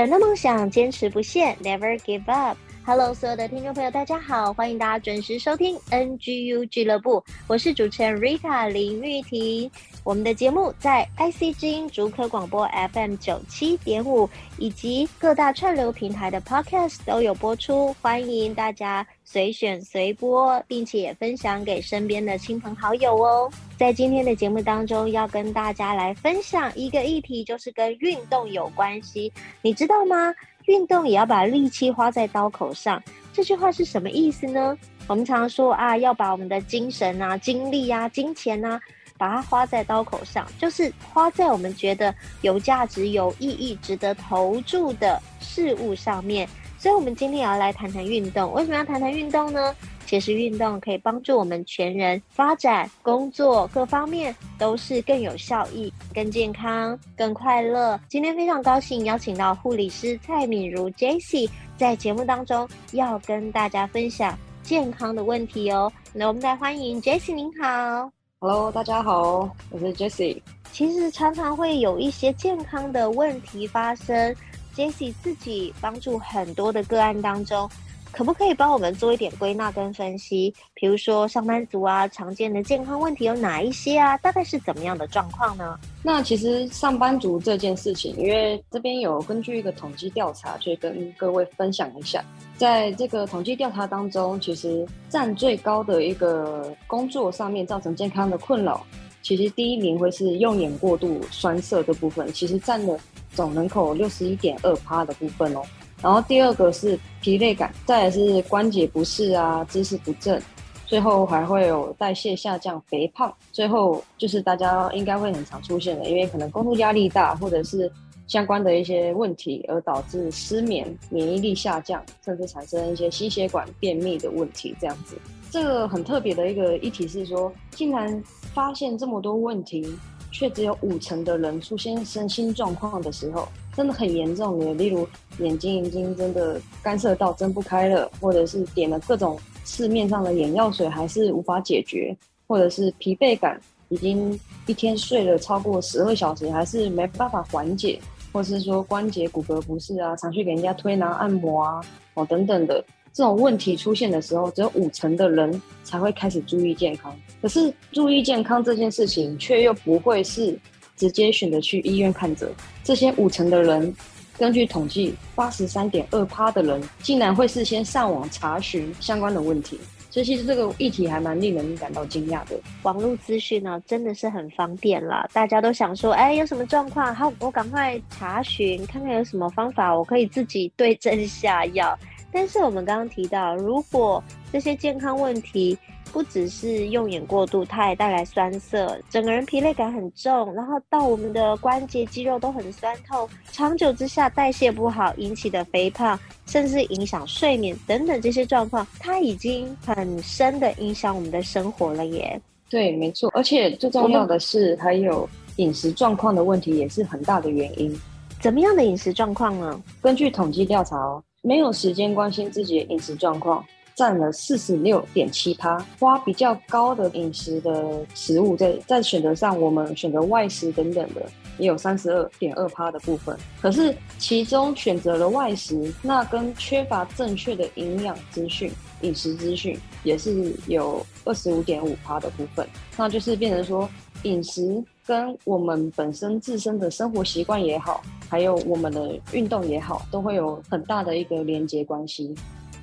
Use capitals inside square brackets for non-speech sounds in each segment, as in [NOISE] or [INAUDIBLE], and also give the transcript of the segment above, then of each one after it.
人的梦想，坚持不懈，Never give up。Hello，所有的听众朋友，大家好，欢迎大家准时收听 NGU 俱乐部，我是主持人 Rita 林玉婷。我们的节目在 IC 之音竹科广播 FM 九七点五，以及各大串流平台的 Podcast 都有播出，欢迎大家随选随播，并且分享给身边的亲朋好友哦。在今天的节目当中，要跟大家来分享一个议题，就是跟运动有关系。你知道吗？运动也要把力气花在刀口上，这句话是什么意思呢？我们常说啊，要把我们的精神啊、精力啊、金钱啊。把它花在刀口上，就是花在我们觉得有价值、有意义、值得投注的事物上面。所以，我们今天也要来谈谈运动。为什么要谈谈运动呢？其实，运动可以帮助我们全人发展、工作各方面都是更有效益、更健康、更快乐。今天非常高兴邀请到护理师蔡敏如 Jessie 在节目当中要跟大家分享健康的问题哦。那我们来欢迎 Jessie，您好。Hello，大家好，我是 Jessie。其实常常会有一些健康的问题发生，Jessie 自己帮助很多的个案当中。可不可以帮我们做一点归纳跟分析？比如说上班族啊，常见的健康问题有哪一些啊？大概是怎么样的状况呢？那其实上班族这件事情，因为这边有根据一个统计调查，去跟各位分享一下。在这个统计调查当中，其实占最高的一个工作上面造成健康的困扰，其实第一名会是用眼过度酸涩的部分，其实占了总人口六十一点二趴的部分哦。然后第二个是疲累感，再来是关节不适啊，姿势不正，最后还会有代谢下降、肥胖，最后就是大家应该会很常出现的，因为可能工作压力大，或者是相关的一些问题而导致失眠、免疫力下降，甚至产生一些心血管便秘的问题，这样子。这个很特别的一个议题是说，竟然发现这么多问题，却只有五成的人出现身心状况的时候。真的很严重的，例如眼睛已经真的干涩到睁不开了，或者是点了各种市面上的眼药水还是无法解决，或者是疲惫感已经一天睡了超过十二小时还是没办法缓解，或是说关节骨骼不适啊，常去给人家推拿按摩啊，哦等等的这种问题出现的时候，只有五成的人才会开始注意健康。可是注意健康这件事情，却又不会是。直接选择去医院看诊，这些五成的人，根据统计，八十三点二趴的人竟然会事先上网查询相关的问题，所以其实这个议题还蛮令人感到惊讶的。网络资讯呢，真的是很方便啦，大家都想说，哎，有什么状况，好，我赶快查询，看看有什么方法，我可以自己对症下药。但是我们刚刚提到，如果这些健康问题，不只是用眼过度，它也带来酸涩，整个人疲累感很重，然后到我们的关节肌肉都很酸痛，长久之下代谢不好引起的肥胖，甚至影响睡眠等等这些状况，它已经很深的影响我们的生活了耶。对，没错，而且最重要的是还有饮食状况的问题也是很大的原因。怎么样的饮食状况呢？根据统计调查哦，没有时间关心自己的饮食状况。占了四十六点七趴，花比较高的饮食的食物在在选择上，我们选择外食等等的，也有三十二点二趴的部分。可是其中选择了外食，那跟缺乏正确的营养资讯、饮食资讯，也是有二十五点五趴的部分。那就是变成说，饮食跟我们本身自身的生活习惯也好，还有我们的运动也好，都会有很大的一个连结关系。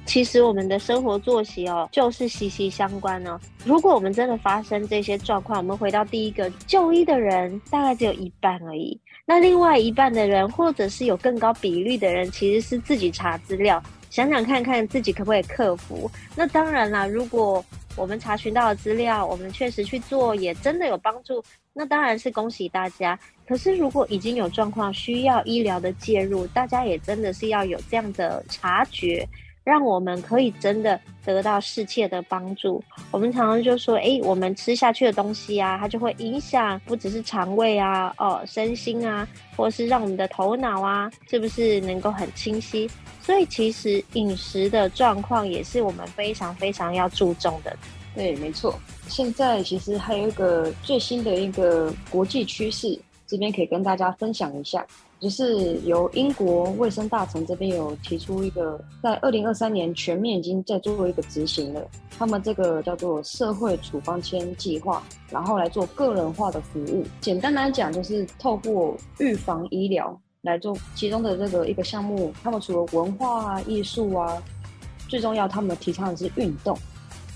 其实我们的生活作息哦，就是息息相关呢、哦。如果我们真的发生这些状况，我们回到第一个就医的人，大概只有一半而已。那另外一半的人，或者是有更高比率的人，其实是自己查资料，想想看看自己可不可以克服。那当然啦，如果我们查询到的资料，我们确实去做，也真的有帮助，那当然是恭喜大家。可是如果已经有状况需要医疗的介入，大家也真的是要有这样的察觉。让我们可以真的得到适切的帮助。我们常常就说，诶，我们吃下去的东西啊，它就会影响不只是肠胃啊，哦，身心啊，或是让我们的头脑啊，是不是能够很清晰？所以其实饮食的状况也是我们非常非常要注重的。对，没错。现在其实还有一个最新的一个国际趋势，这边可以跟大家分享一下。就是由英国卫生大臣这边有提出一个，在二零二三年全面已经在做一个执行了。他们这个叫做社会处方签计划，然后来做个人化的服务。简单来讲，就是透过预防医疗来做其中的这个一个项目。他们除了文化啊、艺术啊，最重要，他们提倡的是运动，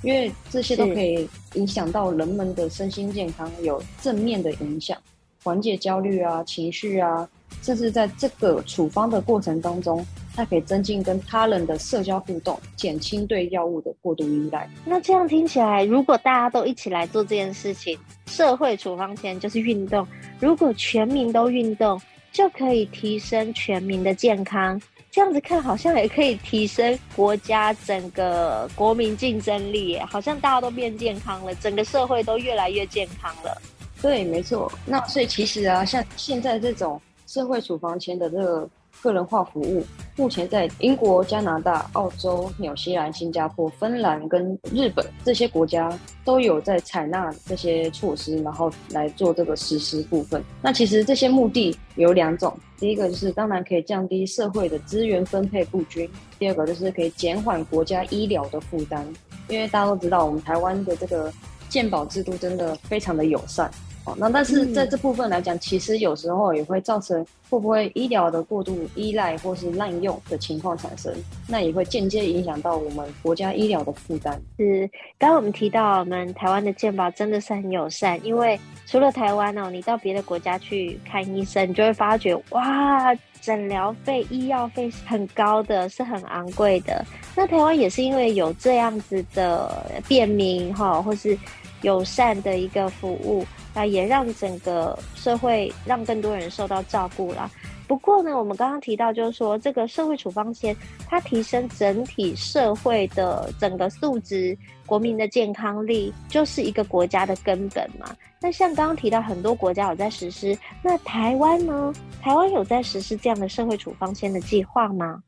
因为这些都可以影响到人们的身心健康，有正面的影响，缓解焦虑啊、情绪啊。甚至在这个处方的过程当中，它可以增进跟他人的社交互动，减轻对药物的过度依赖。那这样听起来，如果大家都一起来做这件事情，社会处方前就是运动。如果全民都运动，就可以提升全民的健康。这样子看，好像也可以提升国家整个国民竞争力，好像大家都变健康了，整个社会都越来越健康了。对，没错。那所以其实啊，像现在这种。社会处方签的这个个人化服务，目前在英国、加拿大、澳洲、纽西兰、新加坡、芬兰跟日本这些国家都有在采纳这些措施，然后来做这个实施部分。那其实这些目的有两种，第一个就是当然可以降低社会的资源分配不均，第二个就是可以减缓国家医疗的负担。因为大家都知道，我们台湾的这个健保制度真的非常的友善。那但是在这部分来讲，嗯，其实有时候也会造成会不会医疗的过度依赖或是滥用的情况产生，那也会间接影响到我们国家医疗的负担。是，刚刚我们提到我们台湾的健保真的是很友善，因为除了台湾哦，你到别的国家去看医生，你就会发觉哇，诊疗费、医药费是很高的，是很昂贵的。那台湾也是因为有这样子的便民哈，或是友善的一个服务。那，也让整个社会让更多人受到照顾了。不过呢，我们刚刚提到，就是说这个社会处方签，它提升整体社会的整个素质、国民的健康力，就是一个国家的根本嘛。那像刚刚提到，很多国家有在实施，那台湾呢？台湾有在实施这样的社会处方签的计划吗？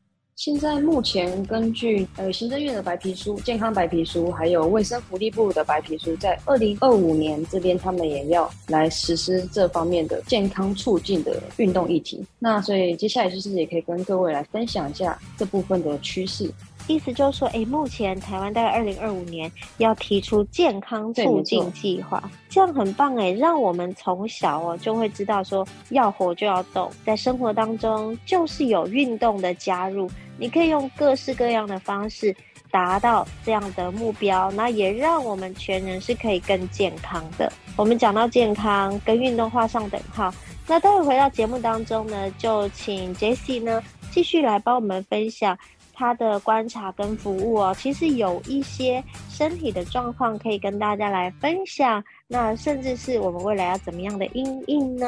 现在目前根据呃行政院的白皮书、健康白皮书，还有卫生福利部的白皮书，在二零二五年这边他们也要来实施这方面的健康促进的运动议题。那所以接下来就是也可以跟各位来分享一下这部分的趋势。意思就是说，哎，目前台湾大概二零二五年要提出健康促进计划，这样很棒哎，让我们从小哦就会知道说要活就要动，在生活当中就是有运动的加入，你可以用各式各样的方式达到这样的目标，那也让我们全人是可以更健康的。我们讲到健康跟运动画上等号，那待会回到节目当中呢，就请 Jessie 呢继续来帮我们分享。他的观察跟服务哦，其实有一些身体的状况可以跟大家来分享，那甚至是我们未来要怎么样的应应呢？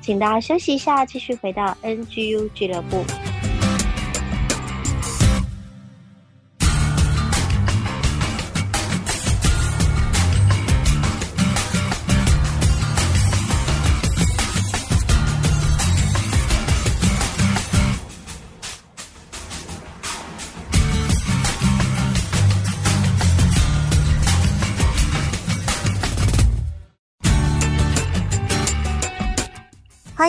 请大家休息一下，继续回到 NGU 俱乐部。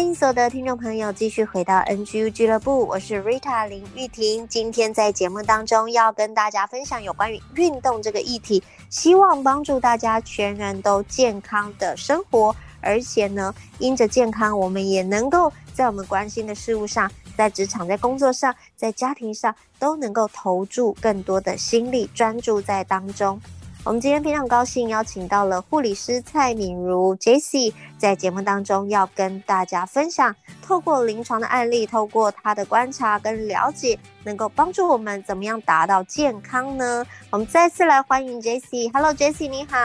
迎所有的听众朋友继续回到 NGU 俱乐部，我是 Rita 林玉婷。今天在节目当中要跟大家分享有关于运动这个议题，希望帮助大家全人都健康的生活，而且呢，因着健康，我们也能够在我们关心的事物上，在职场、在工作上、在家庭上，都能够投注更多的心力，专注在当中。我们今天非常高兴邀请到了护理师蔡敏如 Jessie，在节目当中要跟大家分享，透过临床的案例，透过她的观察跟了解，能够帮助我们怎么样达到健康呢？我们再次来欢迎 Jessie。Hello Jessie，你好。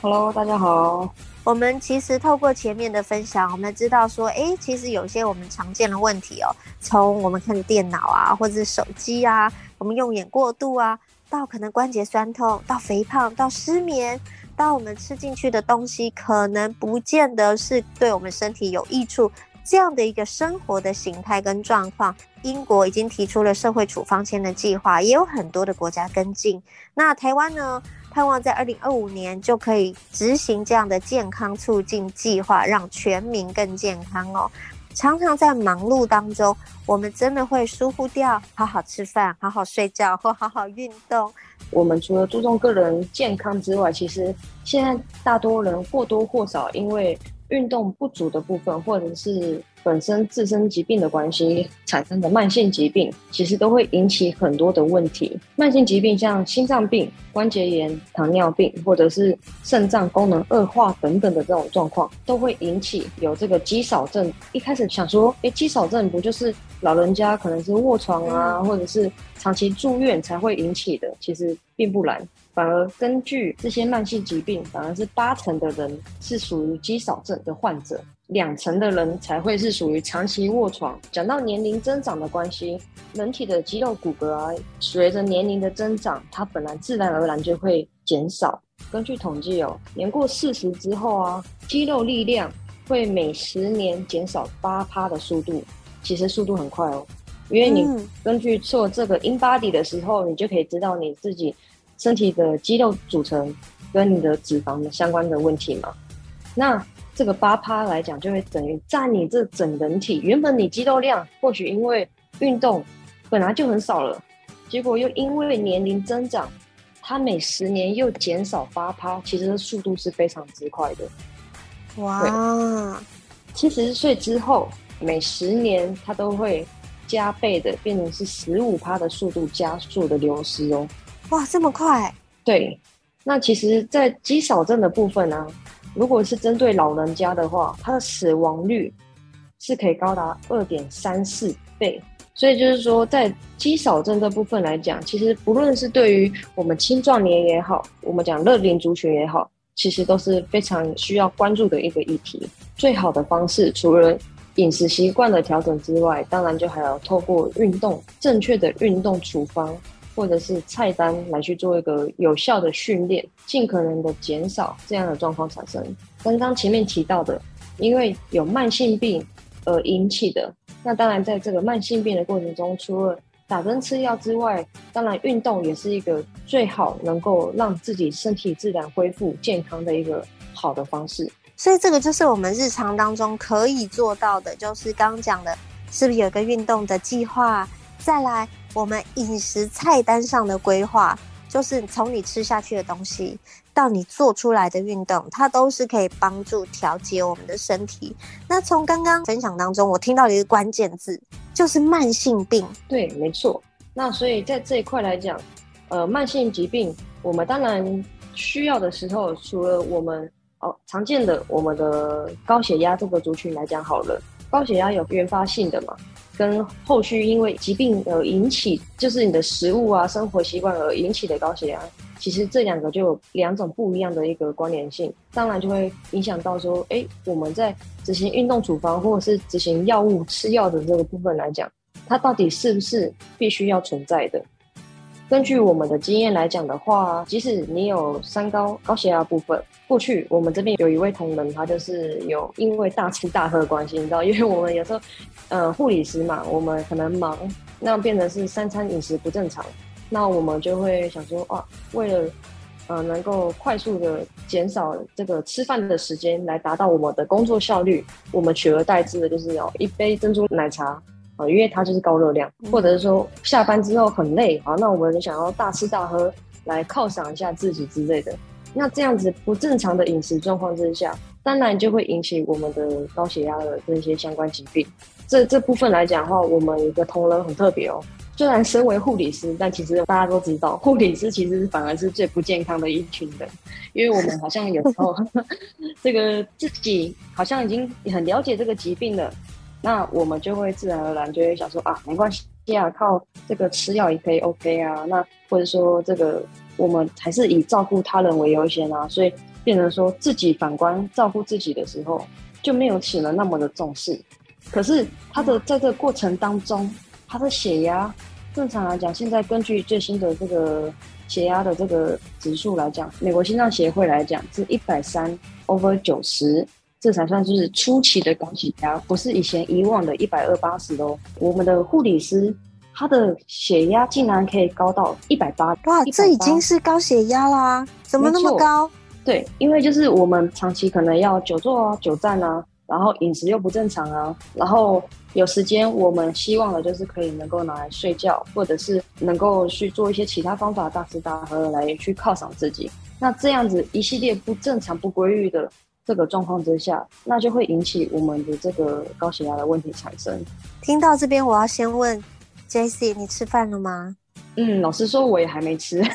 Hello，大家好。我们其实透过前面的分享，我们知道说，诶，其实有些我们常见的问题哦，从我们看电脑啊，或者是手机啊，我们用眼过度啊。到可能关节酸痛，到肥胖，到失眠，到我们吃进去的东西可能不见得是对我们身体有益处，这样的一个生活的形态跟状况，英国已经提出了社会处方签的计划，也有很多的国家跟进。那台湾呢，盼望在二零二五年就可以执行这样的健康促进计划，让全民更健康哦。常常在忙碌当中，我们真的会疏忽掉好好吃饭、好好睡觉或好好运动。我们除了注重个人健康之外，其实现在大多人或多或少因为运动不足的部分，或者是本身自身疾病的关系产生的慢性疾病，其实都会引起很多的问题。慢性疾病像心脏病、关节炎、糖尿病，或者是肾脏功能恶化等等的这种状况，都会引起有这个肌少症。一开始想说，诶，肌少症不就是老人家可能是卧床啊，或者是长期住院才会引起的？其实并不然。反而根据这些慢性疾病，反而是八成的人是属于肌少症的患者，两成的人才会是属于长期卧床。讲到年龄增长的关系，人体的肌肉骨骼啊，随着年龄的增长，它本来自然而然就会减少。根据统计哦，年过四十之后啊，肌肉力量会每十年减少八趴的速度，其实速度很快哦。因为你根据做这个 InBody 的时候，你就可以知道你自己。身体的肌肉组成跟你的脂肪的相关的问题嘛，那这个八趴来讲，就会等于占你这整人体。原本你肌肉量或许因为运动本来就很少了，结果又因为年龄增长，它每十年又减少八趴，其实速度是非常之快的。哇，七十岁之后，每十年它都会加倍的变成是十五趴的速度加速的流失哦。哇，这么快！对，那其实，在肌少症的部分呢、啊，如果是针对老人家的话，他的死亡率是可以高达二点三四倍。所以就是说，在肌少症这部分来讲，其实不论是对于我们青壮年也好，我们讲乐龄族群也好，其实都是非常需要关注的一个议题。最好的方式，除了饮食习惯的调整之外，当然就还要透过运动，正确的运动处方。或者是菜单来去做一个有效的训练，尽可能的减少这样的状况产生。刚刚前面提到的，因为有慢性病而引起的，那当然在这个慢性病的过程中，除了打针吃药之外，当然运动也是一个最好能够让自己身体自然恢复健康的一个好的方式。所以这个就是我们日常当中可以做到的，就是刚刚讲的，是不是有个运动的计划？再来。我们饮食菜单上的规划，就是从你吃下去的东西到你做出来的运动，它都是可以帮助调节我们的身体。那从刚刚分享当中，我听到的一个关键字就是慢性病。对，没错。那所以在这一块来讲，呃，慢性疾病，我们当然需要的时候，除了我们哦常见的我们的高血压这个族群来讲好了，高血压有原发性的嘛？跟后续因为疾病而引起，就是你的食物啊、生活习惯而引起的高血压，其实这两个就有两种不一样的一个关联性，当然就会影响到说，哎，我们在执行运动处方或者是执行药物吃药的这个部分来讲，它到底是不是必须要存在的？根据我们的经验来讲的话，即使你有三高、高血压部分，过去我们这边有一位同仁，他就是有因为大吃大喝的关系，你知道，因为我们有时候。呃，护理师嘛，我们可能忙，那变成是三餐饮食不正常，那我们就会想说，啊，为了呃能够快速的减少这个吃饭的时间，来达到我们的工作效率，我们取而代之的就是有一杯珍珠奶茶啊，呃，因为它就是高热量，或者是说下班之后很累啊，那我们想要大吃大喝来犒赏一下自己之类的，那这样子不正常的饮食状况之下，当然就会引起我们的高血压的这些相关疾病。这这部分来讲的话，我们有一个同仁很特别哦。虽然身为护理师，但其实大家都知道，护理师其实反而是最不健康的一群人，因为我们好像有时候 [LAUGHS] 这个自己好像已经很了解这个疾病了，那我们就会自然而然就会想说啊，没关系啊，靠这个吃药也可以 OK 啊，那或者说这个我们还是以照顾他人为优先啊，所以变成说自己反观照顾自己的时候，就没有显得那么的重视。可是他的在这个过程当中，他的血压正常来讲，现在根据最新的这个血压的这个指数来讲，美国心脏协会来讲是一百三 over 九十，这才算是初期的高血压，不是以前以往的一百二八十哦。我们的护理师他的血压竟然可以高到一百八，哇，这已经是高血压啦，怎么那么高？对，因为就是我们长期可能要久坐啊、久站啊。然后饮食又不正常啊，然后有时间，我们希望的就是可以能够拿来睡觉，或者是能够去做一些其他方法大吃大喝来去犒赏自己。那这样子一系列不正常、不规律的这个状况之下，那就会引起我们的这个高血压的问题产生。听到这边，我要先问 Jessie，你吃饭了吗？嗯，老实说，我也还没吃。哇，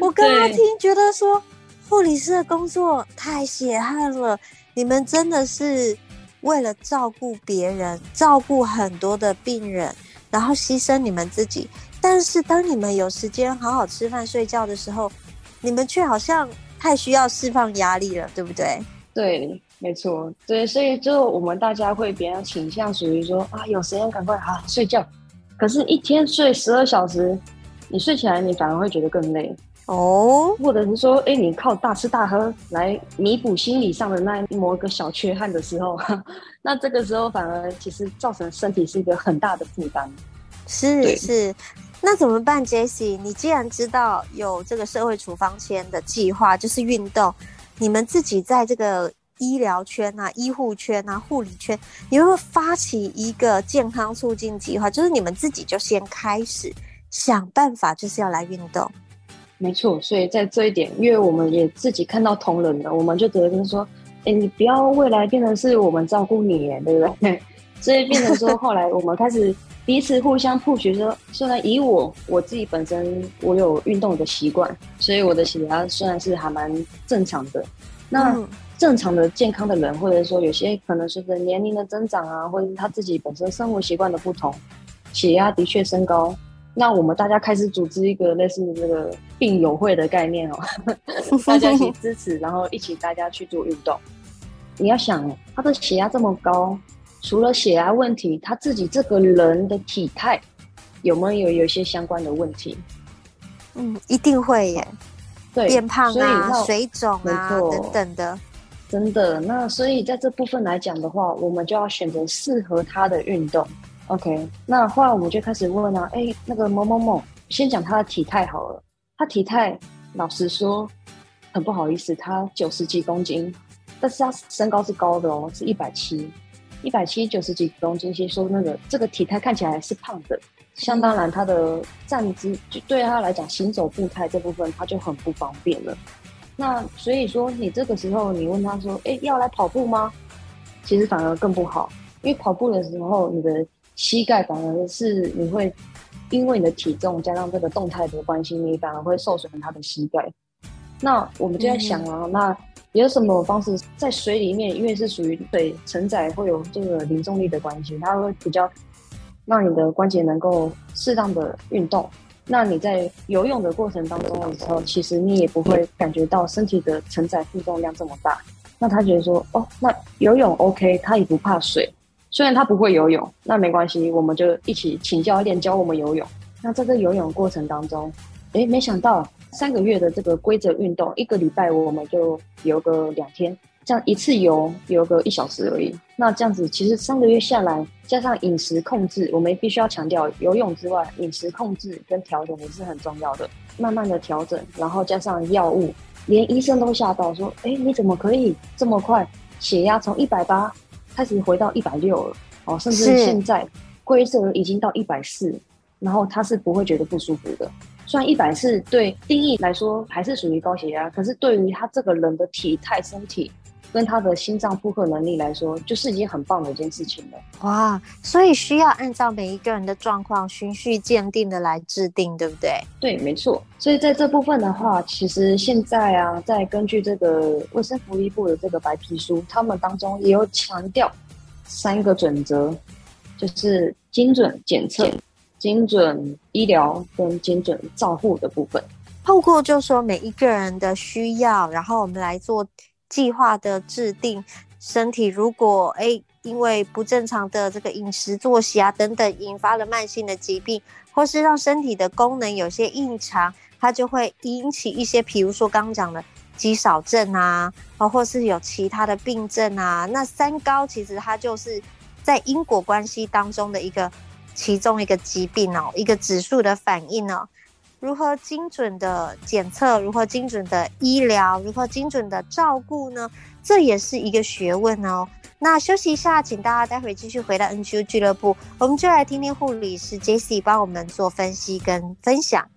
我刚刚 [LAUGHS] 听觉得说护理师的工作太血汗了。你们真的是为了照顾别人，照顾很多的病人，然后牺牲你们自己。但是当你们有时间好好吃饭、睡觉的时候，你们却好像太需要释放压力了，对不对？对，没错，对，所以就我们大家会比较倾向属于说啊，有时间赶快好好睡觉。可是，一天睡十二小时，你睡起来你反而会觉得更累。哦，或者是说，哎，你靠大吃大喝来弥补心理上的那某一个小缺憾的时候，[LAUGHS] 那这个时候反而其实造成身体是一个很大的负担。是是，那怎么办，Jesse？你既然知道有这个社会处方签的计划，就是运动，你们自己在这个医疗圈啊、医护圈啊、护理圈，你会不会发起一个健康促进计划？就是你们自己就先开始想办法，就是要来运动。没错，所以在这一点，因为我们也自己看到同仁了，我们就觉得说，哎，你不要未来变成是我们照顾你，对不对？[LAUGHS] 所以变成说，后来我们开始彼此互相 push，说，虽然以我我自己本身我有运动的习惯，所以我的血压虽然是还蛮正常的。那正常的健康的人，或者说有些可能随着年龄的增长啊，或者是他自己本身生活习惯的不同，血压的确升高。那我们大家开始组织一个类似这个病友会的概念哦，[LAUGHS] 大家一起支持，然后一起大家去做运动。你要想，他的血压这么高，除了血压问题，他自己这个人的体态有没有有一些相关的问题？嗯，一定会耶。对，变胖啊，水肿啊，等等的。真的，那所以在这部分来讲的话，我们就要选择适合他的运动。OK，那后来我们就开始问啊，哎，那个某某某，先讲他的体态好了。他体态，老实说，很不好意思，他九十几公斤，但是他身高是高的哦，是一百七，一百七九十几公斤。先说那个这个体态看起来是胖的，相当然他的站姿就对他来讲，行走步态这部分他就很不方便了。那所以说，你这个时候你问他说，哎，要来跑步吗？其实反而更不好，因为跑步的时候你的。膝盖反而是你会因为你的体重加上这个动态的关系，你反而会受损他的膝盖。那我们就在想啊，嗯、那有什么方式在水里面？因为是属于水承载会有这个零重力的关系，它会比较让你的关节能够适当的运动。那你在游泳的过程当中的时候，其实你也不会感觉到身体的承载负重量这么大。那他觉得说，哦，那游泳 OK，他也不怕水。虽然他不会游泳，那没关系，我们就一起请教练教我们游泳。那在这游泳过程当中，诶，没想到三个月的这个规则运动，一个礼拜我们就游个两天，这样一次游游个一小时而已。那这样子其实三个月下来，加上饮食控制，我们必须要强调，游泳之外，饮食控制跟调整也是很重要的。慢慢的调整，然后加上药物，连医生都吓到说：“诶，你怎么可以这么快？血压从一百八。”开始回到一百六了，哦，甚至现在规则已经到一百四，然后他是不会觉得不舒服的。虽然一百次对定义来说还是属于高血压，可是对于他这个人的体态、身体跟他的心脏负荷能力来说，就是已经很棒的一件事情了。哇，所以需要按照每一个人的状况循序渐进的来制定，对不对？对，没错。所以在这部分的话，其实现在啊，在根据这个卫生福利部的这个白皮书，他们当中也有强调三个准则，就是精准检测、精准医疗跟精准照护的部分。透过就说每一个人的需要，然后我们来做计划的制定。身体如果诶因为不正常的这个饮食作息啊等等，引发了慢性的疾病，或是让身体的功能有些异常，它就会引起一些，比如说刚刚讲的肌少症啊，啊，或是有其他的病症啊。那三高其实它就是在因果关系当中的一个其中一个疾病哦，一个指数的反应哦。如何精准的检测？如何精准的医疗？如何精准的照顾呢？这也是一个学问哦。那休息一下，请大家待会继续回到 NGO 俱乐部，我们就来听听护理师 Jessie 帮我们做分析跟分享。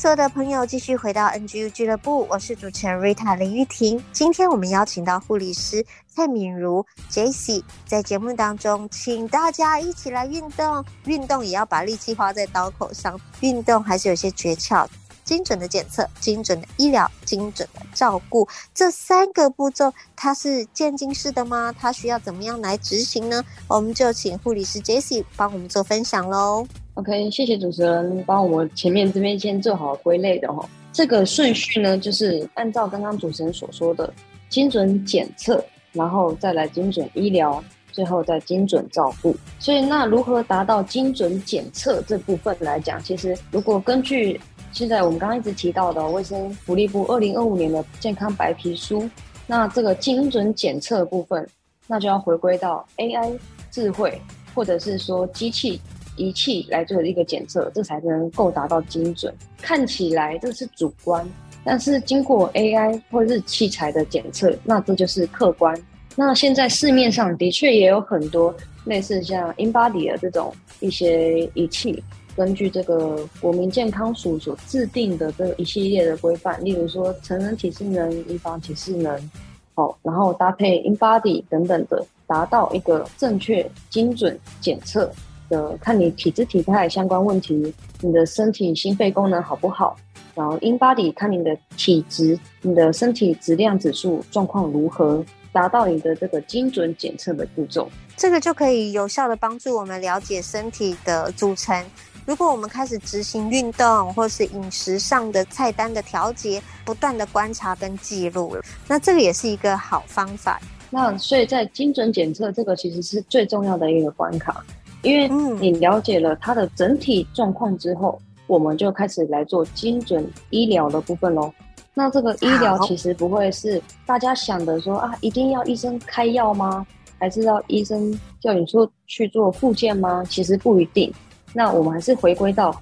所有的朋友继续回到 NGU 俱乐部，我是主持人 Rita 林玉婷。今天我们邀请到护理师蔡敏如 j e s s e 在节目当中，请大家一起来运动，运动也要把力气花在刀口上，运动还是有些诀窍。精准的检测、精准的医疗、精准的照顾，这三个步骤它是渐进式的吗？它需要怎么样来执行呢？我们就请护理师 j e s s e 帮我们做分享喽。OK，谢谢主持人帮我们前面这边先做好归类的哦。这个顺序呢，就是按照刚刚主持人所说的，精准检测，然后再来精准医疗，最后再精准照顾。所以那如何达到精准检测这部分来讲，其实如果根据现在我们刚刚一直提到的卫生福利部二零二五年的健康白皮书，那这个精准检测部分，那就要回归到 AI 智慧，或者是说机器仪器来做一个检测，这才能够达到精准。看起来这是主观，但是经过 AI 或者是器材的检测，那这就是客观。那现在市面上的确也有很多类似像 InBody 的这种一些仪器。根据这个国民健康署所制定的这一系列的规范，例如说成人体适能、预防体适能，好，然后搭配 InBody 等等的，达到一个正确、精准检测的，看你体质体态相关问题，你的身体心肺功能好不好，然后 InBody 看你的体质、你的身体质量指数状况如何，达到你的这个精准检测的步骤，这个就可以有效的帮助我们了解身体的组成。如果我们开始执行运动，或是饮食上的菜单的调节，不断的观察跟记录，那这个也是一个好方法。那所以在精准检测这个其实是最重要的一个关卡，因为你了解了他的整体状况之后，嗯、我们就开始来做精准医疗的部分喽。那这个医疗其实不会是大家想的说啊，一定要医生开药吗？还是要医生叫你说去做复健吗？其实不一定。那我们还是回归到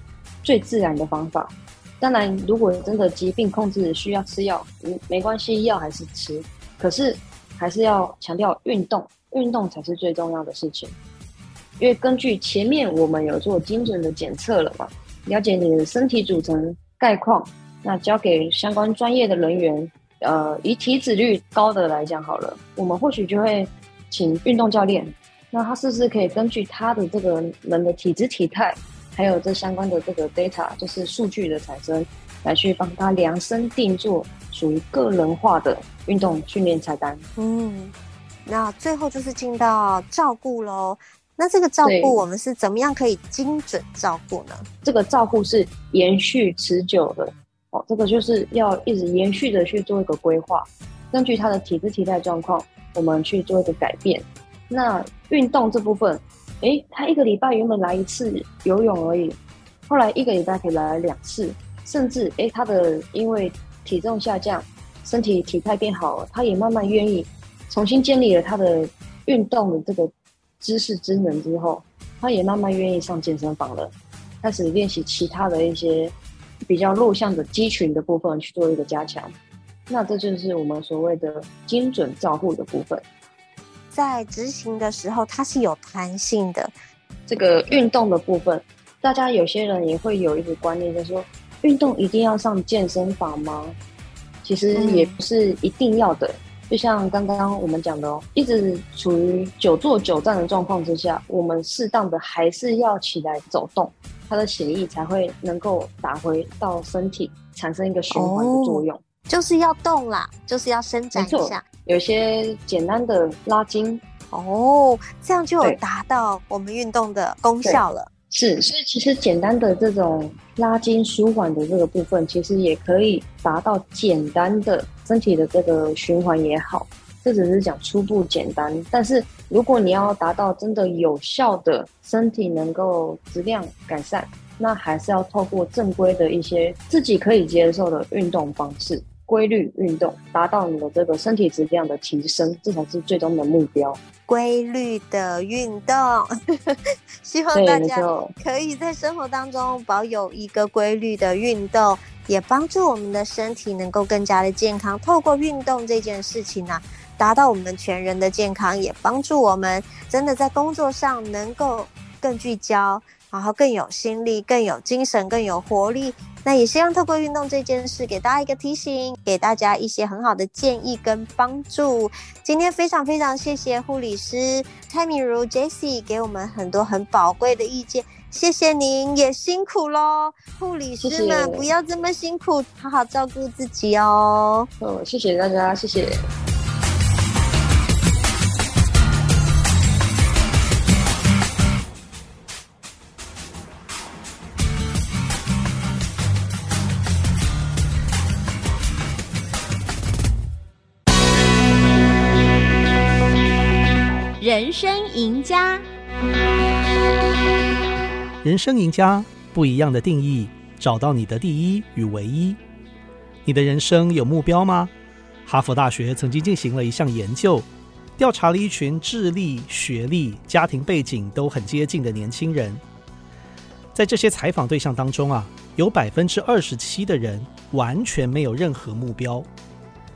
最自然的方法。当然，如果真的疾病控制需要吃药，嗯，没关系，药还是吃。可是还是要强调运动，运动才是最重要的事情。因为根据前面我们有做精准的检测了嘛，了解你的身体组成概况，那交给相关专业的人员，呃，以体脂率高的来讲好了，我们或许就会请运动教练。那他是不是可以根据他的这个人的体质体态，还有这相关的这个 data，就是数据的产生，来去帮他量身定做属于个人化的运动训练菜单？嗯，那最后就是进到照顾喽。那这个照顾我们是怎么样可以精准照顾呢？这个照顾是延续持久的哦，这个就是要一直延续的去做一个规划，根据他的体质体态状况，我们去做一个改变。那运动这部分，诶，他一个礼拜原本来一次游泳而已，后来一个礼拜可以来两次，甚至诶，他的因为体重下降，身体体态变好了，他也慢慢愿意重新建立了他的运动的这个知识、之能之后，他也慢慢愿意上健身房了。开始练习其他的一些比较弱项的肌群的部分去做一个加强。那这就是我们所谓的精准照护的部分。在执行的时候，它是有弹性的。这个运动的部分，大家有些人也会有一个观念，就是说运动一定要上健身房吗？其实也不是一定要的。嗯就像刚刚我们讲的哦，一直处于久坐久站的状况之下，我们适当的还是要起来走动，它的血液才会能够打回到身体，产生一个循环的作用。哦，就是要动啦，就是要伸展一下，有些简单的拉筋哦，这样就有达到我们运动的功效了。是，所以其实简单的这种拉筋舒缓的这个部分，其实也可以达到简单的身体的这个循环也好。这只是讲初步简单，但是如果你要达到真的有效的身体能够质量改善，那还是要透过正规的一些自己可以接受的运动方式，规律运动，达到你的这个身体质量的提升，这才是最终的目标。规律的运动，[LAUGHS] 希望大家可以在生活当中保有一个规律的运动，也帮助我们的身体能够更加的健康。透过运动这件事情呢、啊，达到我们全人的健康，也帮助我们真的在工作上能够更聚焦。然后更有心力，更有精神，更有活力。那也希望透过运动这件事，给大家一个提醒，给大家一些很好的建议跟帮助。今天非常非常谢谢护理师蔡敏如 Jessie 给我们很多很宝贵的意见，谢谢您，也辛苦喽，护理师们不要这么辛苦，好好照顾自己哦。哦，谢谢大家，谢谢。人生赢家，人生赢家不一样的定义，找到你的第一与唯一。你的人生有目标吗？哈佛大学曾经进行了一项研究，调查了一群智力、学历、家庭背景都很接近的年轻人。在这些采访对象当中啊，有百分之二十七的人完全没有任何目标，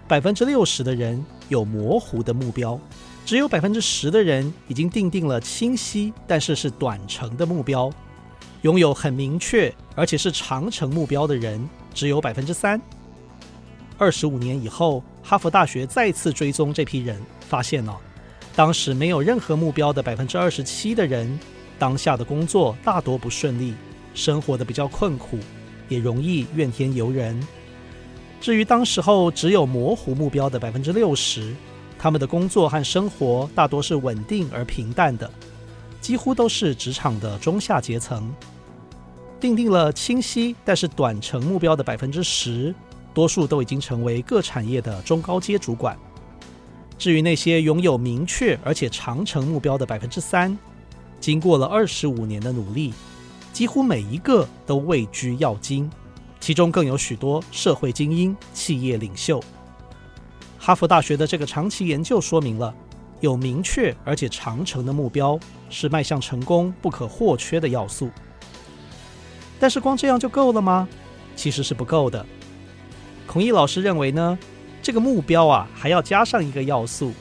百分之六十的人有模糊的目标。只有百分之十的人已经定定了清晰但是是短程的目标，拥有很明确而且是长程目标的人只有百分之三。二十五年以后，哈佛大学再次追踪这批人，发现哦，当时没有任何目标的百分之二十七的人，当下的工作大多不顺利，生活的比较困苦，也容易怨天尤人。至于当时候只有模糊目标的百分之六十。他们的工作和生活大多是稳定而平淡的，几乎都是职场的中下阶层。订定了清晰但是短程目标的百分之十，多数都已经成为各产业的中高阶主管。至于那些拥有明确而且长程目标的百分之三，经过了二十五年的努力，几乎每一个都位居要津，其中更有许多社会精英、企业领袖。哈佛大学的这个长期研究说明了，有明确而且长程的目标是迈向成功不可或缺的要素。但是光这样就够了吗？其实是不够的。孔毅老师认为呢，这个目标啊还要加上一个要素，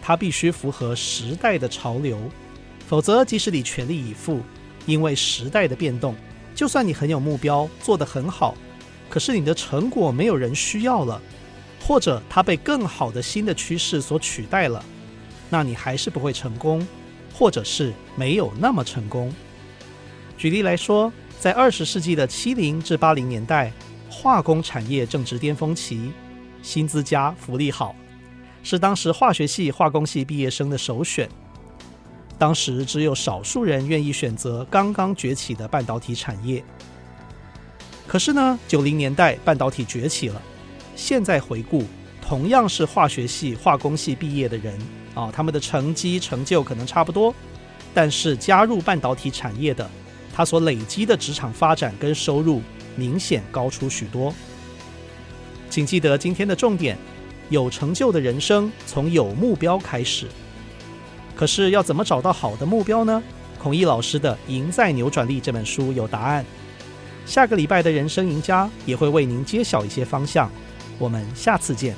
它必须符合时代的潮流，否则即使你全力以赴，因为时代的变动，就算你很有目标，做得很好，可是你的成果没有人需要了。或者它被更好的新的趋势所取代了，那你还是不会成功，或者是没有那么成功。举例来说，在二十世纪的七零至八零年代，化工产业正值巅峰期，薪资佳、福利好，是当时化学系、化工系毕业生的首选。当时只有少数人愿意选择刚刚崛起的半导体产业。可是呢，九零年代半导体崛起了。现在回顾，同样是化学系、化工系毕业的人啊，他们的成绩成就可能差不多，但是加入半导体产业的，他所累积的职场发展跟收入明显高出许多。请记得今天的重点：有成就的人生从有目标开始。可是要怎么找到好的目标呢？孔毅老师的《赢在扭转力》这本书有答案。下个礼拜的人生赢家也会为您揭晓一些方向。我们下次见。